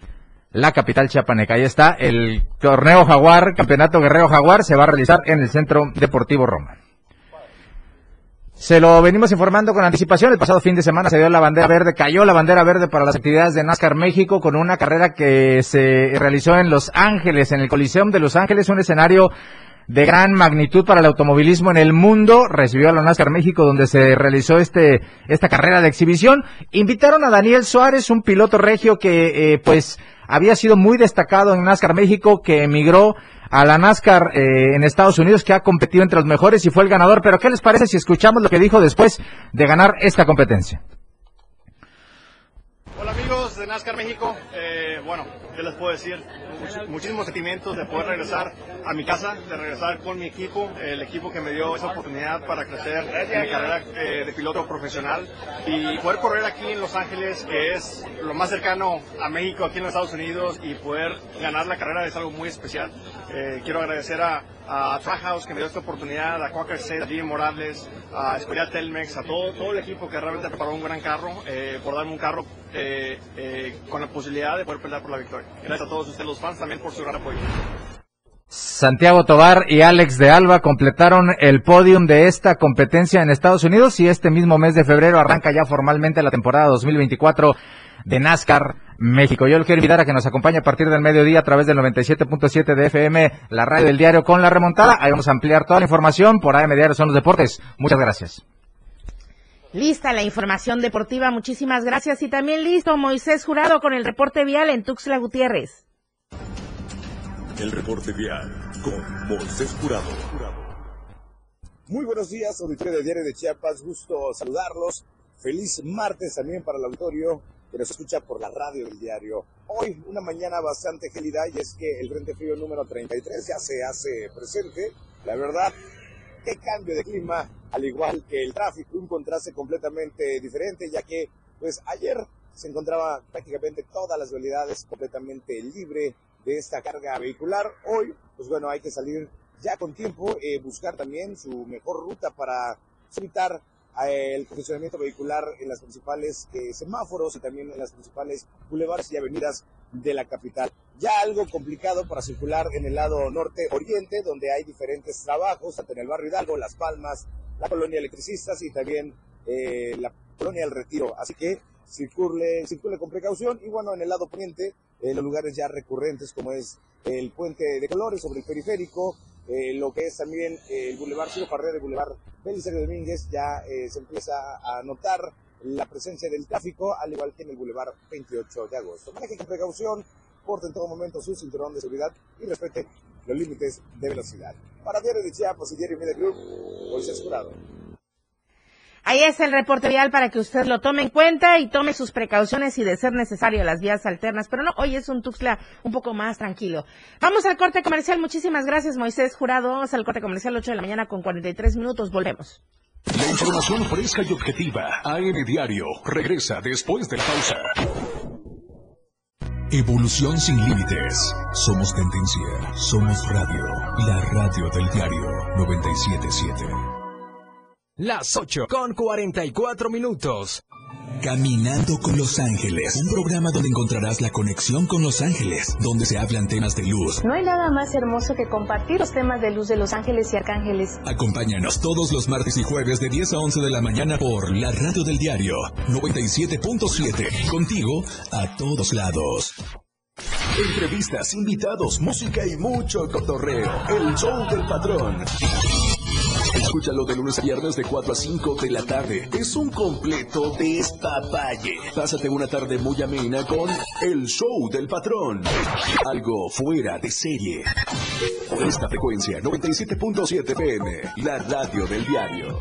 Speaker 22: la capital chiapaneca. Ahí está el torneo Jaguar, campeonato Guerrero Jaguar, se va a realizar en el Centro Deportivo Roma. Se lo venimos informando con anticipación. El pasado fin de semana se dio la bandera verde, cayó la bandera verde para las actividades de NASCAR México con una carrera que se realizó en Los Ángeles, en el Coliseum de Los Ángeles, un escenario de gran magnitud para el automovilismo en el mundo. Recibió a la NASCAR México donde se realizó este, esta carrera de exhibición. Invitaron a Daniel Suárez, un piloto regio que, eh, pues, había sido muy destacado en NASCAR México, que emigró a la NASCAR eh, en Estados Unidos, que ha competido entre los mejores y fue el ganador. Pero ¿qué les parece si escuchamos lo que dijo después de ganar esta competencia?
Speaker 23: Hola amigos de NASCAR México, eh, bueno, ¿qué les puedo decir? Much- muchísimos sentimientos de poder regresar a mi casa, de regresar con mi equipo, el equipo que me dio esa oportunidad para crecer en mi carrera eh, de piloto profesional y poder correr aquí en Los Ángeles, que es lo más cercano a México aquí en los Estados Unidos y poder ganar la carrera es algo muy especial. Eh, quiero agradecer a, a Trackhouse que me dio esta oportunidad, a Quaker State, a Jimmy Morales, a Escuela Telmex, a todo, todo el equipo que realmente preparó un gran carro, eh, por darme un carro eh, eh, con la posibilidad de poder pelear por la victoria. Gracias a todos ustedes, los fans, también por su gran apoyo.
Speaker 22: Santiago Tobar y Alex de Alba completaron el podium de esta competencia en Estados Unidos y este mismo mes de febrero arranca ya formalmente la temporada 2024 de NASCAR México. Yo le quiero invitar a que nos acompañe a partir del mediodía a través del 97.7 de FM, la radio del diario con la remontada. Ahí vamos a ampliar toda la información por AM Diario Son los Deportes. Muchas gracias.
Speaker 1: Lista la información deportiva, muchísimas gracias. Y también listo Moisés Jurado con el reporte vial en Tuxtla Gutiérrez.
Speaker 2: El reporte vial con Moisés Jurado.
Speaker 24: Muy buenos días, auditorio de Diario de Chiapas. Gusto saludarlos. Feliz martes también para el auditorio que nos escucha por la radio del diario. Hoy, una mañana bastante gélida, y es que el Frente Frío número 33 ya se hace presente. La verdad, qué cambio de clima, al igual que el tráfico, un contraste completamente diferente, ya que, pues, ayer se encontraba prácticamente todas las vialidades completamente libre de esta carga vehicular. Hoy, pues bueno, hay que salir ya con tiempo, eh, buscar también su mejor ruta para evitar el congestionamiento vehicular en las principales eh, semáforos y también en las principales bulevares y avenidas de la capital. Ya algo complicado para circular en el lado norte-oriente, donde hay diferentes trabajos, tanto en el barrio Hidalgo, Las Palmas, la colonia Electricistas y también eh, la colonia El Retiro. Así que circule, circule con precaución y bueno, en el lado poniente, en los lugares ya recurrentes como es el puente de colores sobre el periférico, eh, lo que es también eh, el Boulevard Ciro Farrera, el Boulevard Belisario Domínguez, ya eh, se empieza a notar la presencia del tráfico, al igual que en el Boulevard 28 de agosto. Maneje con precaución, porte en todo momento su cinturón de seguridad y respete los límites de velocidad. Para Diario de Chiapas y Diario Media Group, Moisés.
Speaker 1: Ahí es el reporte vial para que usted lo tome en cuenta y tome sus precauciones y de ser necesario las vías alternas. Pero no, hoy es un Tuxtla un poco más tranquilo. Vamos al corte comercial. Muchísimas gracias, Moisés Jurado. Vamos al corte comercial 8 de la mañana con 43 minutos. Volvemos.
Speaker 2: La información fresca y objetiva. AM Diario. Regresa después de la pausa. Evolución sin límites. Somos tendencia. Somos radio. La radio del diario 977.
Speaker 9: Las 8 con 44 minutos.
Speaker 2: Caminando con Los Ángeles, un programa donde encontrarás la conexión con Los Ángeles, donde se hablan temas de luz.
Speaker 25: No hay nada más hermoso que compartir los temas de luz de Los Ángeles y Arcángeles.
Speaker 2: Acompáñanos todos los martes y jueves de 10 a 11 de la mañana por la radio del diario 97.7. Contigo a todos lados. Entrevistas, invitados, música y mucho cotorreo. El show del patrón. Escúchalo de lunes a viernes de 4 a 5 de la tarde. Es un completo despapalle. Pásate una tarde muy amena con El Show del Patrón. Algo fuera de serie. Esta frecuencia, 97.7 PM, la radio del diario.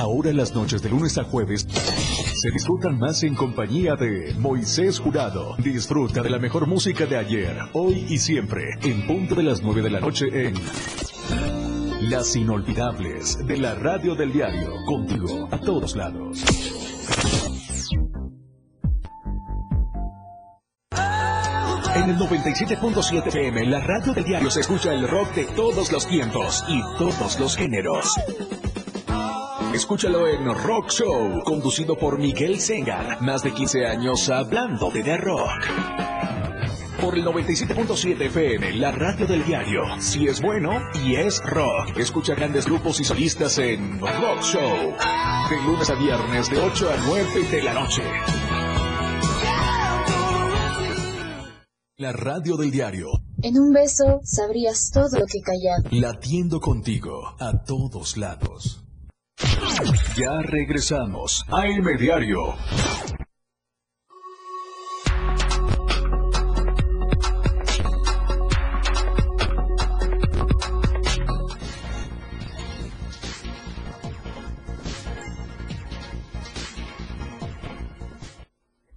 Speaker 2: Ahora las noches de lunes a jueves se disfrutan más en compañía de Moisés Jurado. Disfruta de la mejor música de ayer, hoy y siempre, en punto de las 9 de la noche en Las Inolvidables de la Radio del Diario, contigo a todos lados. En el 97.7 FM, la radio del diario se escucha el rock de todos los tiempos y todos los géneros. Escúchalo en Rock Show, conducido por Miguel Sengar. Más de 15 años hablando de The Rock. Por el 97.7 FM, la radio del diario. Si es bueno y es rock. Escucha grandes grupos y solistas en Rock Show. De lunes a viernes, de 8 a 9 de la noche. La radio del diario.
Speaker 26: En un beso sabrías todo lo que callado.
Speaker 2: Latiendo contigo a todos lados. Ya regresamos a M Diario.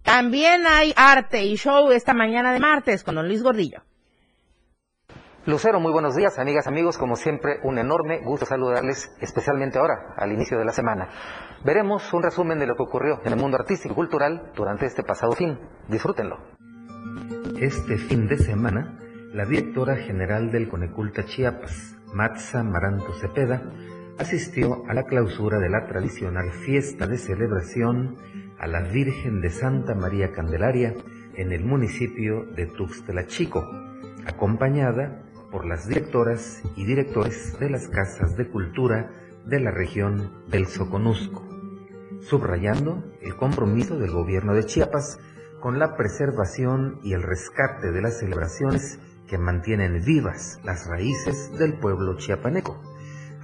Speaker 1: También hay arte y show esta mañana de martes con don Luis Gordillo.
Speaker 27: Lucero, muy buenos días, amigas, amigos. Como siempre, un enorme gusto saludarles, especialmente ahora, al inicio de la semana. Veremos un resumen de lo que ocurrió en el mundo artístico y cultural durante este pasado fin. Disfrútenlo. Este fin de semana, la directora general del Coneculta Chiapas, Matza Maranto Cepeda, asistió a la clausura de la tradicional fiesta de celebración a la Virgen de Santa María Candelaria en el municipio de Tuxtla Chico, acompañada por las directoras y directores de las casas de cultura de la región del Soconusco, subrayando el compromiso del gobierno de Chiapas con la preservación y el rescate de las celebraciones que mantienen vivas las raíces del pueblo chiapaneco.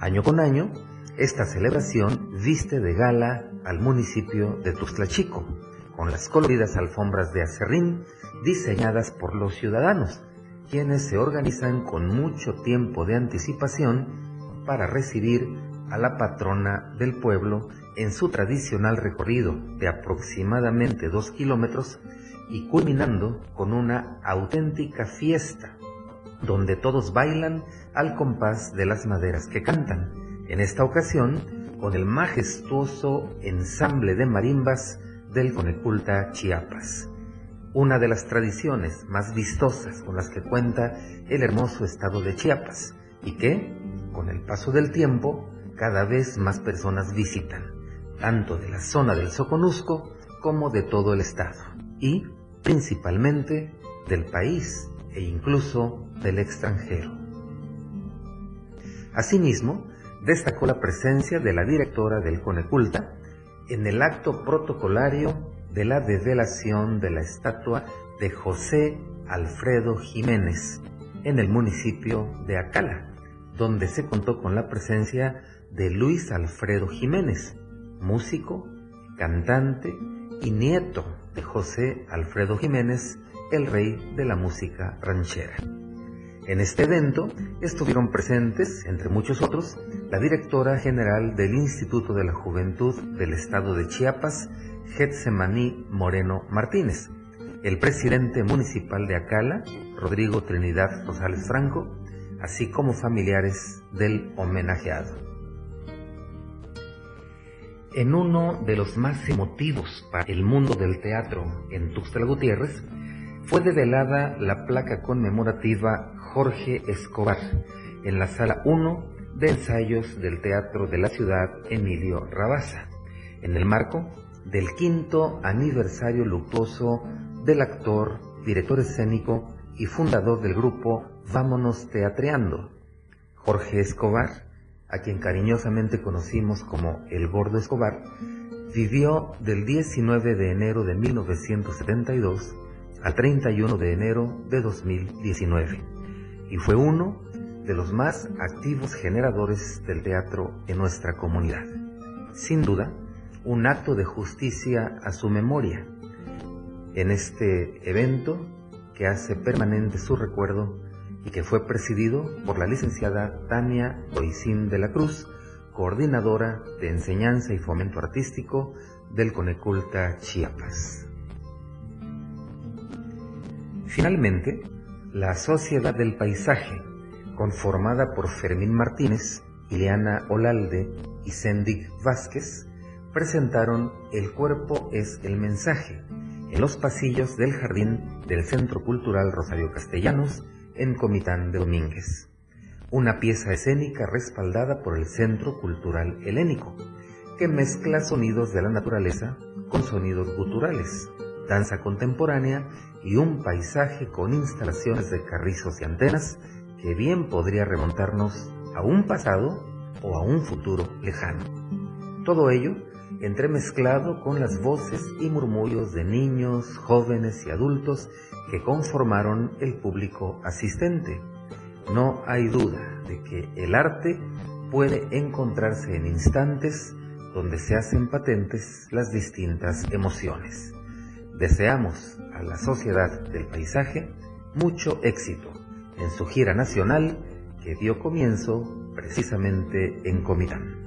Speaker 27: Año con año, esta celebración viste de gala al municipio de Tuxtla Chico, con las coloridas alfombras de acerrín diseñadas por los ciudadanos, quienes se organizan con mucho tiempo de anticipación para recibir a la patrona del pueblo en su tradicional recorrido de aproximadamente dos kilómetros y culminando con una auténtica fiesta donde todos bailan al compás de las maderas que cantan, en esta ocasión con el majestuoso ensamble de marimbas del Coneculta Chiapas una de las tradiciones más vistosas con las que cuenta el hermoso estado de Chiapas y que, con el paso del tiempo, cada vez más personas visitan, tanto de la zona del Soconusco como de todo el estado, y principalmente del país e incluso del extranjero. Asimismo, destacó la presencia de la directora del Coneculta en el acto protocolario de la develación de la estatua de José Alfredo Jiménez en el municipio de Acala, donde se contó con la presencia de Luis Alfredo Jiménez, músico, cantante y nieto de José Alfredo Jiménez, el rey de la música ranchera. En este evento estuvieron presentes, entre muchos otros, la directora general del Instituto de la Juventud del Estado de Chiapas, Getsemaní Moreno Martínez, el presidente municipal de Acala, Rodrigo Trinidad Rosales Franco, así como familiares del homenajeado. En uno de los más emotivos para el mundo del teatro en Tuxtla Gutiérrez, fue develada la placa conmemorativa Jorge Escobar en la sala 1 de ensayos del Teatro de la Ciudad Emilio Rabaza, en el marco del quinto aniversario luctuoso del actor, director escénico y fundador del grupo Vámonos Teatreando, Jorge Escobar, a quien cariñosamente conocimos como El Gordo Escobar, vivió del 19 de enero de 1972 al 31 de enero de 2019 y fue uno de los más activos generadores del teatro en nuestra comunidad. Sin duda, un acto de justicia a su memoria. En este evento que hace permanente su recuerdo y que fue presidido por la licenciada Tania Boicín de la Cruz, coordinadora de enseñanza y fomento artístico del Coneculta Chiapas. Finalmente, la Sociedad del Paisaje, conformada por Fermín Martínez, Ileana Olalde y Sendik Vázquez, presentaron El cuerpo es el mensaje en los pasillos del jardín del Centro Cultural Rosario Castellanos en Comitán de Domínguez. Una pieza escénica respaldada por el Centro Cultural Helénico, que mezcla sonidos de la naturaleza con sonidos guturales, danza contemporánea y un paisaje con instalaciones de carrizos y antenas que bien podría remontarnos a un pasado o a un futuro lejano. Todo ello entremezclado con las voces y murmullos de niños, jóvenes y adultos que conformaron el público asistente. No hay duda de que el arte puede encontrarse en instantes donde se hacen patentes las distintas emociones. Deseamos a la Sociedad del Paisaje mucho éxito en su gira nacional que dio comienzo precisamente en Comitán.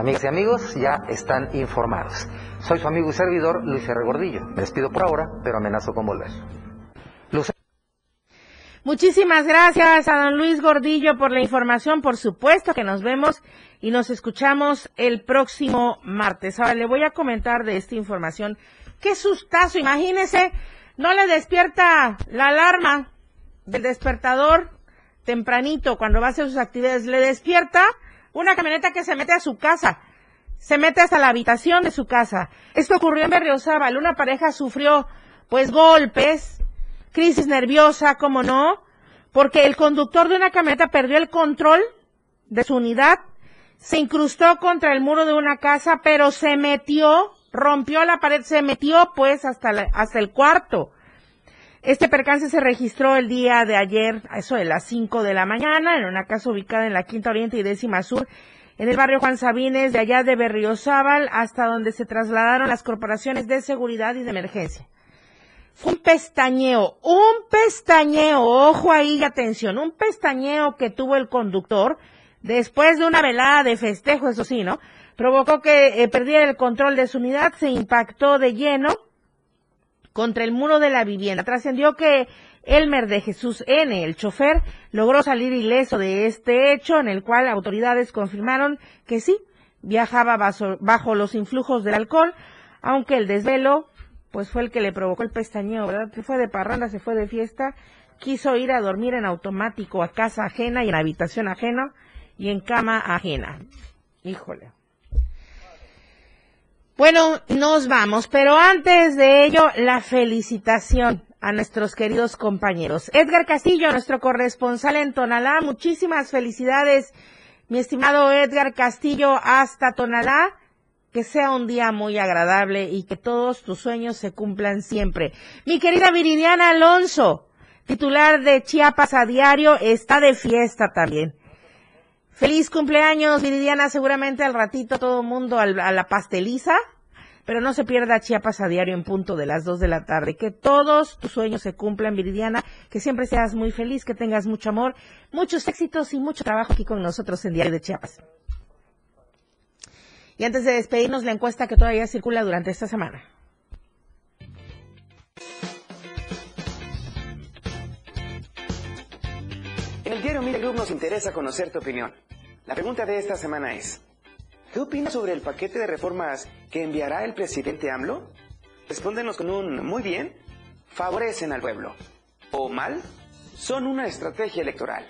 Speaker 27: Amigas y amigos, ya están informados. Soy su amigo y servidor Luis R. Gordillo. Me despido por ahora, pero amenazo con volver.
Speaker 1: Muchísimas gracias a don Luis Gordillo por la información. Por supuesto que nos vemos y nos escuchamos el próximo martes. Ahora le voy a comentar de esta información. Qué sustazo, imagínese, no le despierta la alarma del despertador tempranito cuando va a hacer sus actividades. Le despierta una camioneta que se mete a su casa. Se mete hasta la habitación de su casa. Esto ocurrió en Berriozábal. Una pareja sufrió, pues, golpes, crisis nerviosa, como no, porque el conductor de una camioneta perdió el control de su unidad, se incrustó contra el muro de una casa, pero se metió, rompió la pared, se metió pues hasta, la- hasta el cuarto. Este percance se registró el día de ayer, a eso de las 5 de la mañana, en una casa ubicada en la Quinta Oriente y Décima Sur, en el barrio Juan Sabines, de allá de Berriozábal, hasta donde se trasladaron las corporaciones de seguridad y de emergencia. Fue un pestañeo, un pestañeo, ojo ahí y atención, un pestañeo que tuvo el conductor después de una velada de festejo, eso sí, ¿no? Provocó que eh, perdiera el control de su unidad, se impactó de lleno contra el muro de la vivienda. Trascendió que Elmer de Jesús N., el chofer, logró salir ileso de este hecho, en el cual autoridades confirmaron que sí, viajaba bajo los influjos del alcohol, aunque el desvelo, pues fue el que le provocó el pestañeo, ¿verdad? Se fue de parranda, se fue de fiesta, quiso ir a dormir en automático a casa ajena y en habitación ajena y en cama ajena. Híjole. Bueno, nos vamos, pero antes de ello, la felicitación a nuestros queridos compañeros. Edgar Castillo, nuestro corresponsal en Tonalá, muchísimas felicidades, mi estimado Edgar Castillo, hasta Tonalá. Que sea un día muy agradable y que todos tus sueños se cumplan siempre. Mi querida Viridiana Alonso, titular de Chiapas a diario, está de fiesta también. Feliz cumpleaños, Viridiana. Seguramente al ratito todo mundo a la pasteliza. Pero no se pierda Chiapas a diario en punto de las 2 de la tarde. Que todos tus sueños se cumplan, Viridiana. Que siempre seas muy feliz, que tengas mucho amor, muchos éxitos y mucho trabajo aquí con nosotros en Diario de Chiapas. Y antes de despedirnos, la encuesta que todavía circula durante esta semana.
Speaker 21: En el diario Mira Group nos interesa conocer tu opinión. La pregunta de esta semana es, ¿qué opinas sobre el paquete de reformas que enviará el presidente AMLO? Respóndenos con un muy bien, favorecen al pueblo. O mal, son una estrategia electoral.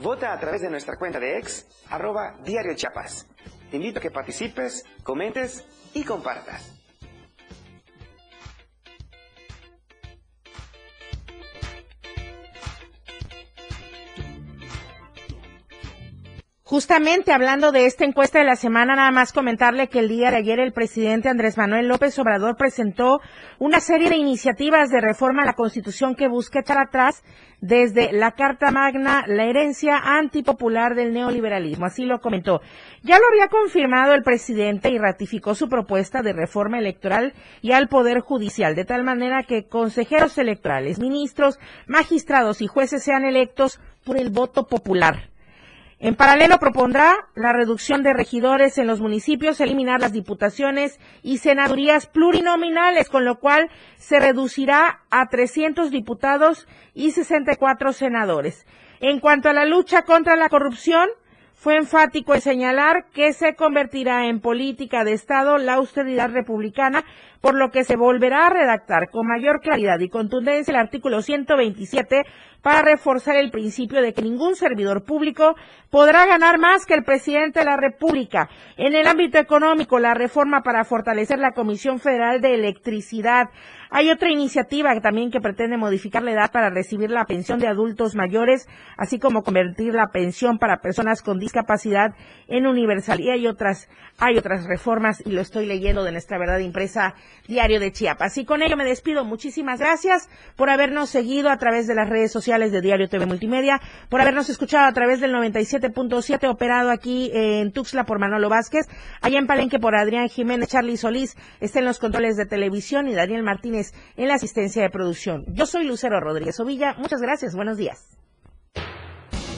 Speaker 21: Vota a través de nuestra cuenta de ex, arroba Diario. Te invito a que participes, comentes y compartas.
Speaker 1: Justamente hablando de esta encuesta de la semana, nada más comentarle que el día de ayer el presidente Andrés Manuel López Obrador presentó una serie de iniciativas de reforma a la Constitución que busca echar atrás desde la Carta Magna la herencia antipopular del neoliberalismo. Así lo comentó. Ya lo había confirmado el presidente y ratificó su propuesta de reforma electoral y al Poder Judicial, de tal manera que consejeros electorales, ministros, magistrados y jueces sean electos por el voto popular. En paralelo propondrá la reducción de regidores en los municipios, eliminar las diputaciones y senadurías plurinominales, con lo cual se reducirá a 300 diputados y 64 senadores. En cuanto a la lucha contra la corrupción, fue enfático en señalar que se convertirá en política de Estado la austeridad republicana, por lo que se volverá a redactar con mayor claridad y contundencia el artículo 127 para reforzar el principio de que ningún servidor público podrá ganar más que el presidente de la República. En el ámbito económico, la reforma para fortalecer la Comisión Federal de Electricidad. Hay otra iniciativa también que pretende modificar la edad para recibir la pensión de adultos mayores, así como convertir la pensión para personas con discapacidad en universal. Y hay otras, hay otras reformas y lo estoy leyendo de nuestra verdad impresa Diario de Chiapas. Y con ello me despido. Muchísimas gracias por habernos seguido a través de las redes sociales de Diario TV Multimedia, por habernos escuchado a través del 97.7 operado aquí en Tuxtla por Manolo Vázquez, allá en Palenque por Adrián Jiménez, Charlie Solís está en los controles de televisión y Daniel Martínez en la asistencia de producción. Yo soy Lucero Rodríguez Ovilla. Muchas gracias. Buenos días.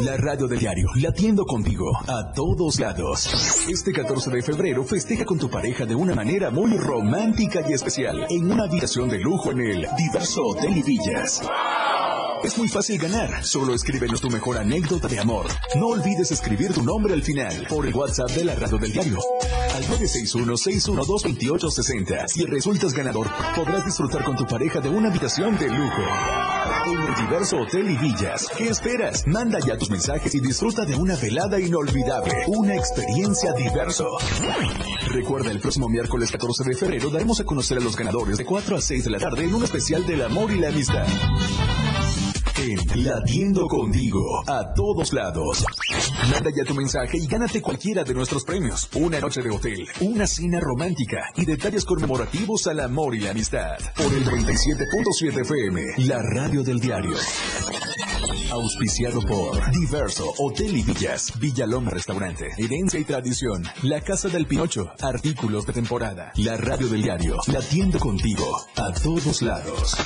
Speaker 2: La radio del diario, latiendo contigo a todos lados. Este 14 de febrero festeja con tu pareja de una manera muy romántica y especial en una habitación de lujo en el Diverso Hotel y Villas. Es muy fácil ganar, solo escríbenos tu mejor anécdota de amor. No olvides escribir tu nombre al final por el WhatsApp de la radio del diario al 961-612-2860. Si resultas ganador, podrás disfrutar con tu pareja de una habitación de lujo. El diverso hotel y villas. ¿Qué esperas? Manda ya tus mensajes y disfruta de una velada inolvidable. Una experiencia diverso. Recuerda, el próximo miércoles 14 de febrero daremos a conocer a los ganadores de 4 a 6 de la tarde en un especial del amor y la amistad. En Latiendo Contigo, a todos lados. Manda ya tu mensaje y gánate cualquiera de nuestros premios. Una noche de hotel, una cena romántica y detalles conmemorativos al amor y la amistad. Por el 97.7 FM, la radio del diario. Auspiciado por Diverso Hotel y Villas, Villaloma Restaurante, Herencia y Tradición, La Casa del Pinocho, Artículos de Temporada, La Radio del Diario, Latiendo Contigo, a todos lados.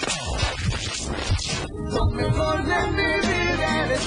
Speaker 21: Lo mejor de mi vida eres